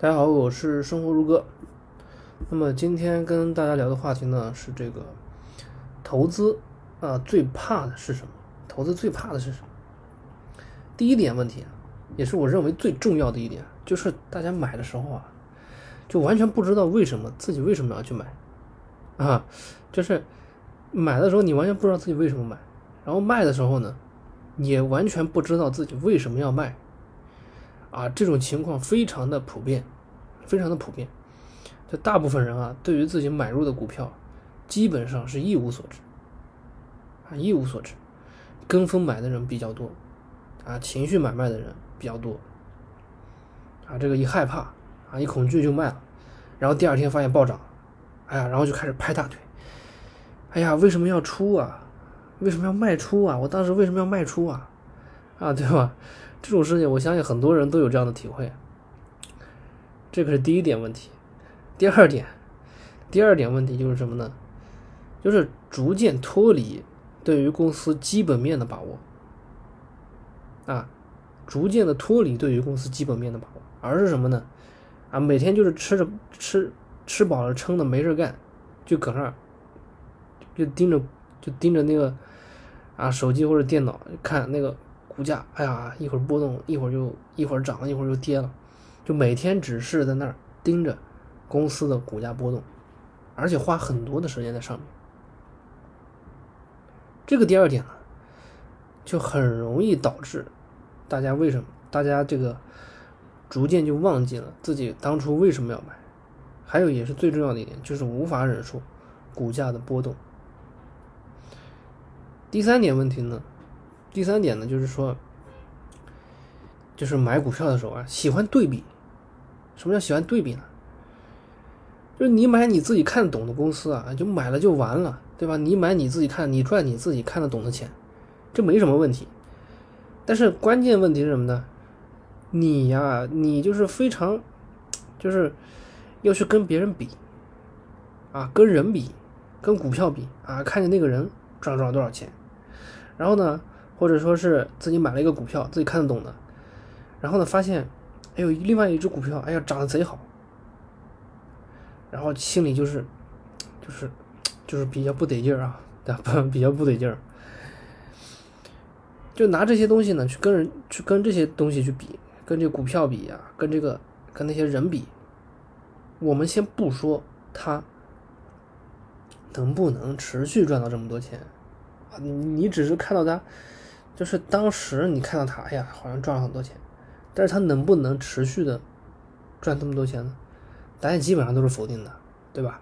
大家好，我是生活如歌。那么今天跟大家聊的话题呢是这个投资啊，最怕的是什么？投资最怕的是什么？第一点问题，也是我认为最重要的一点，就是大家买的时候啊，就完全不知道为什么自己为什么要去买啊，就是买的时候你完全不知道自己为什么买，然后卖的时候呢，也完全不知道自己为什么要卖。啊，这种情况非常的普遍，非常的普遍。这大部分人啊，对于自己买入的股票，基本上是一无所知，啊，一无所知。跟风买的人比较多，啊，情绪买卖的人比较多，啊，这个一害怕，啊，一恐惧就卖了，然后第二天发现暴涨，哎呀，然后就开始拍大腿，哎呀，为什么要出啊？为什么要卖出啊？我当时为什么要卖出啊？啊，对吧？这种事情，我相信很多人都有这样的体会。这个是第一点问题。第二点，第二点问题就是什么呢？就是逐渐脱离对于公司基本面的把握。啊，逐渐的脱离对于公司基本面的把握，而是什么呢？啊，每天就是吃着吃吃饱了撑的没事干，就搁那儿就盯着就盯着那个啊手机或者电脑看那个。股价，哎呀，一会儿波动，一会儿就一会儿涨了，一会儿就跌了，就每天只是在那儿盯着公司的股价波动，而且花很多的时间在上面。这个第二点呢，就很容易导致大家为什么大家这个逐渐就忘记了自己当初为什么要买，还有也是最重要的一点，就是无法忍受股价的波动。第三点问题呢？第三点呢，就是说，就是买股票的时候啊，喜欢对比。什么叫喜欢对比呢？就是你买你自己看得懂的公司啊，就买了就完了，对吧？你买你自己看，你赚你自己看得懂的钱，这没什么问题。但是关键问题是什么呢？你呀，你就是非常，就是要去跟别人比啊，跟人比，跟股票比啊，看见那个人赚了赚了多少钱，然后呢？或者说是自己买了一个股票，自己看得懂的，然后呢发现，哎呦，另外一只股票，哎呀，涨得贼好，然后心里就是，就是，就是比较不得劲儿啊，对吧？比较不得劲儿，就拿这些东西呢去跟人去跟这些东西去比，跟这股票比呀，跟这个跟那些人比，我们先不说他能不能持续赚到这么多钱啊，你你只是看到他。就是当时你看到他，哎呀，好像赚了很多钱，但是他能不能持续的赚这么多钱呢？答案基本上都是否定的，对吧？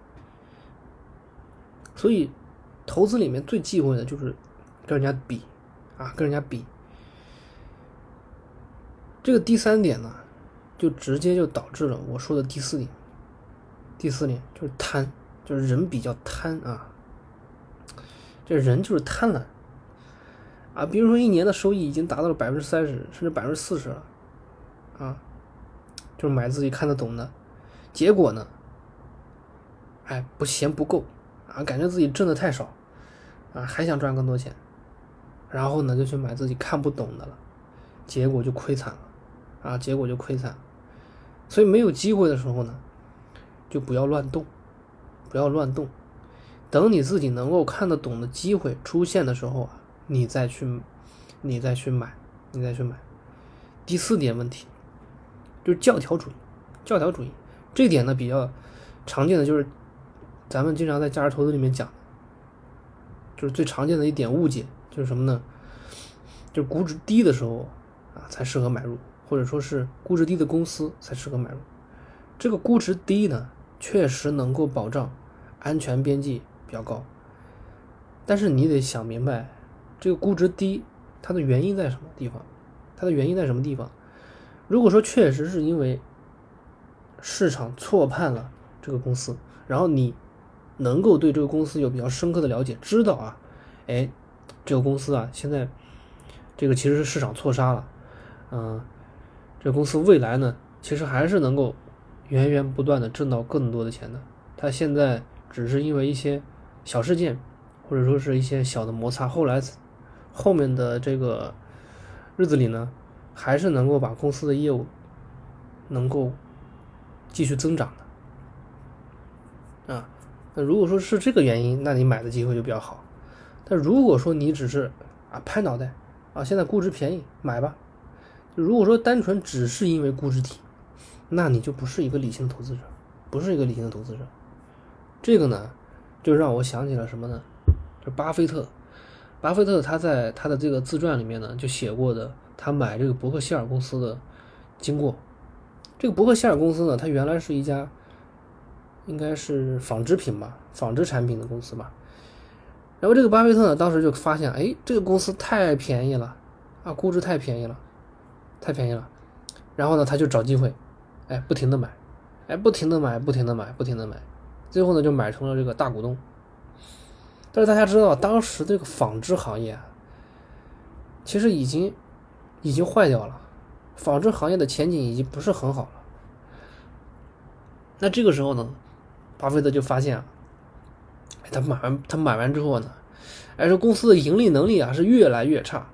所以，投资里面最忌讳的就是跟人家比啊，跟人家比。这个第三点呢，就直接就导致了我说的第四点。第四点就是贪，就是人比较贪啊，这人就是贪婪。啊，比如说一年的收益已经达到了百分之三十，甚至百分之四十了，啊，就是买自己看得懂的，结果呢，哎，不嫌不够，啊，感觉自己挣的太少，啊，还想赚更多钱，然后呢就去买自己看不懂的了，结果就亏惨了，啊，结果就亏惨，所以没有机会的时候呢，就不要乱动，不要乱动，等你自己能够看得懂的机会出现的时候啊。你再去，你再去买，你再去买。第四点问题就是教条主义，教条主义这点呢比较常见的就是咱们经常在价值投资里面讲，就是最常见的一点误解就是什么呢？就是估值低的时候啊才适合买入，或者说是估值低的公司才适合买入。这个估值低呢，确实能够保障安全边际比较高，但是你得想明白。这个估值低，它的原因在什么地方？它的原因在什么地方？如果说确实是因为市场错判了这个公司，然后你能够对这个公司有比较深刻的了解，知道啊，哎，这个公司啊，现在这个其实是市场错杀了，嗯，这个公司未来呢，其实还是能够源源不断的挣到更多的钱的。它现在只是因为一些小事件，或者说是一些小的摩擦，后来。后面的这个日子里呢，还是能够把公司的业务能够继续增长的。啊，那如果说是这个原因，那你买的机会就比较好。但如果说你只是啊拍脑袋啊，现在估值便宜买吧。如果说单纯只是因为估值低，那你就不是一个理性的投资者，不是一个理性的投资者。这个呢，就让我想起了什么呢？就巴菲特。巴菲特他在他的这个自传里面呢，就写过的他买这个伯克希尔公司的经过。这个伯克希尔公司呢，它原来是一家应该是纺织品吧，纺织产品的公司吧。然后这个巴菲特呢，当时就发现，哎，这个公司太便宜了啊，估值太便宜了，太便宜了。然后呢，他就找机会，哎，不停的买，哎，不停的买，不停的买，不停的买，最后呢，就买成了这个大股东。但是大家知道，当时这个纺织行业其实已经已经坏掉了，纺织行业的前景已经不是很好了。那这个时候呢，巴菲特就发现啊，他买完他买完之后呢，哎，这公司的盈利能力啊是越来越差，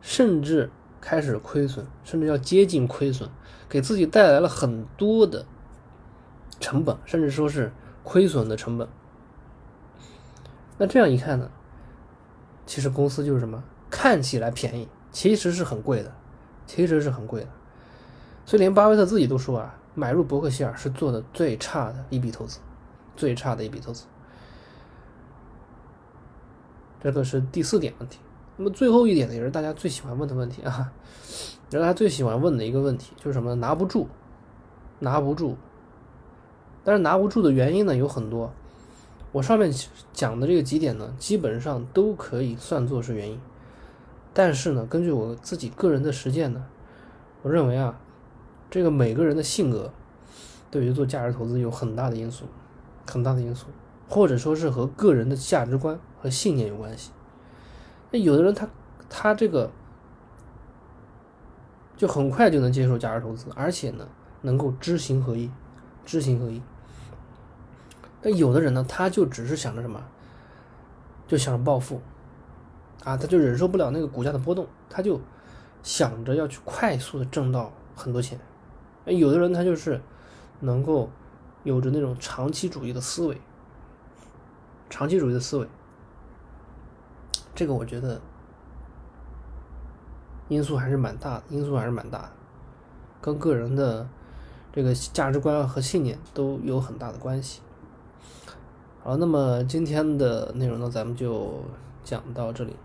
甚至开始亏损，甚至要接近亏损，给自己带来了很多的成本，甚至说是亏损的成本。那这样一看呢，其实公司就是什么？看起来便宜，其实是很贵的，其实是很贵的。所以连巴菲特自己都说啊，买入伯克希尔是做的最差的一笔投资，最差的一笔投资。这个是第四点问题。那么最后一点呢，也是大家最喜欢问的问题啊，也是大家最喜欢问的一个问题，就是什么？拿不住，拿不住。但是拿不住的原因呢有很多。我上面讲的这个几点呢，基本上都可以算作是原因，但是呢，根据我自己个人的实践呢，我认为啊，这个每个人的性格对于做价值投资有很大的因素，很大的因素，或者说是和个人的价值观和信念有关系。那有的人他他这个就很快就能接受价值投资，而且呢，能够知行合一，知行合一。但有的人呢，他就只是想着什么，就想着暴富，啊，他就忍受不了那个股价的波动，他就想着要去快速的挣到很多钱。有的人他就是能够有着那种长期主义的思维，长期主义的思维，这个我觉得因素还是蛮大的，因素还是蛮大的，跟个人的这个价值观和信念都有很大的关系。好，那么今天的内容呢，咱们就讲到这里。